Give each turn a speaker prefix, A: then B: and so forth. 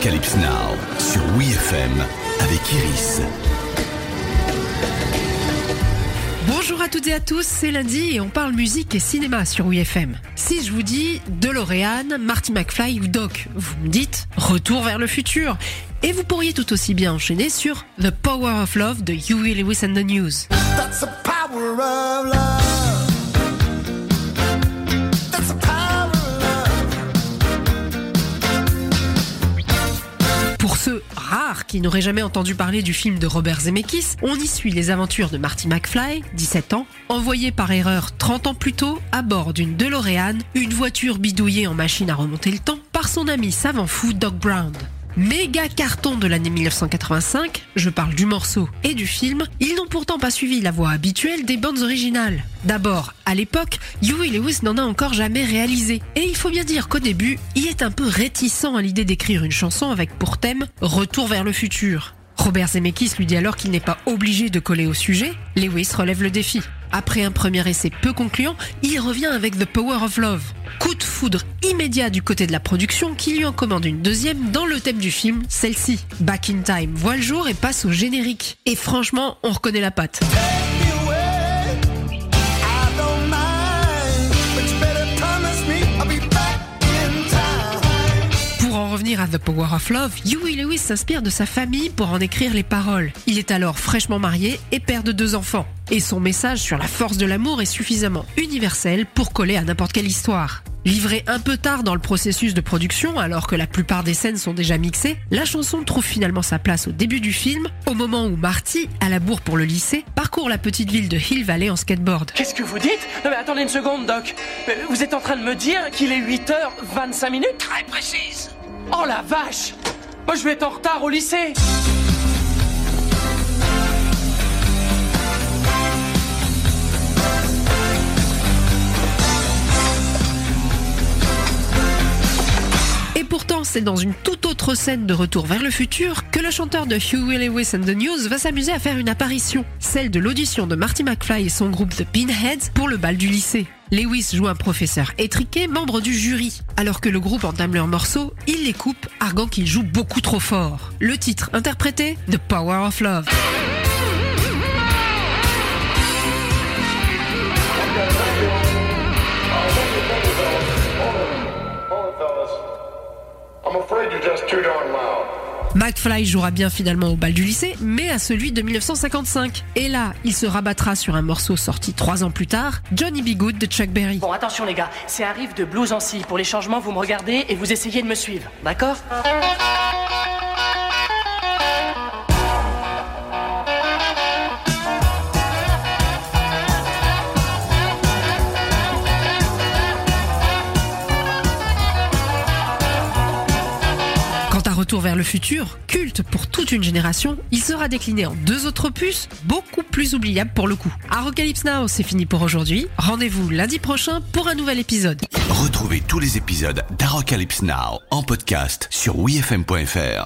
A: Apocalypse Now sur WeFM avec Iris.
B: Bonjour à toutes et à tous, c'est lundi et on parle musique et cinéma sur WeFM. Si je vous dis DeLorean, Marty McFly ou Doc, vous me dites Retour vers le futur. Et vous pourriez tout aussi bien enchaîner sur The Power of Love de Huey Lewis and the News.
C: That's the power of love.
B: Pour ceux rares qui n'auraient jamais entendu parler du film de Robert Zemeckis, on y suit les aventures de Marty McFly, 17 ans, envoyé par erreur 30 ans plus tôt à bord d'une DeLorean, une voiture bidouillée en machine à remonter le temps, par son ami savant fou Doc Brown. Méga carton de l'année 1985, je parle du morceau et du film, ils n'ont pourtant pas suivi la voie habituelle des bandes originales. D'abord, à l'époque, Huey Lewis n'en a encore jamais réalisé. Et il faut bien dire qu'au début, il est un peu réticent à l'idée d'écrire une chanson avec pour thème Retour vers le futur. Robert Zemeckis lui dit alors qu'il n'est pas obligé de coller au sujet, Lewis relève le défi. Après un premier essai peu concluant, il revient avec The Power of Love. Coup de foudre immédiat du côté de la production qui lui en commande une deuxième dans le thème du film, celle-ci. Back in Time voit le jour et passe au générique. Et franchement, on reconnaît la patte. Pour en revenir à The Power of Love, Huey Lewis s'inspire de sa famille pour en écrire les paroles. Il est alors fraîchement marié et père de deux enfants. Et son message sur la force de l'amour est suffisamment universel pour coller à n'importe quelle histoire. Livrée un peu tard dans le processus de production, alors que la plupart des scènes sont déjà mixées, la chanson trouve finalement sa place au début du film, au moment où Marty, à la bourre pour le lycée, parcourt la petite ville de Hill Valley en skateboard.
D: Qu'est-ce que vous dites? Non mais attendez une seconde, Doc. Euh, Vous êtes en train de me dire qu'il est 8h25 minutes? Très précise. Oh la vache Moi je vais être en retard au lycée.
B: Pourtant, c'est dans une toute autre scène de Retour vers le futur que le chanteur de Huey Lewis and the News va s'amuser à faire une apparition, celle de l'audition de Marty McFly et son groupe The Pinheads pour le bal du lycée. Lewis joue un professeur étriqué, membre du jury. Alors que le groupe entame leur morceau, il les coupe, arguant qu'ils jouent beaucoup trop fort. Le titre interprété The Power of Love. McFly jouera bien finalement au bal du lycée, mais à celui de 1955. Et là, il se rabattra sur un morceau sorti trois ans plus tard, Johnny B. Good de Chuck Berry.
D: Bon, attention les gars, c'est un riff de blues en scie. Pour les changements, vous me regardez et vous essayez de me suivre. D'accord?
B: Retour vers le futur, culte pour toute une génération, il sera décliné en deux autres opus, beaucoup plus oubliables pour le coup. Apocalypse Now, c'est fini pour aujourd'hui. Rendez-vous lundi prochain pour un nouvel épisode.
A: Retrouvez tous les épisodes d'Apocalypse Now en podcast sur WeFM.fr.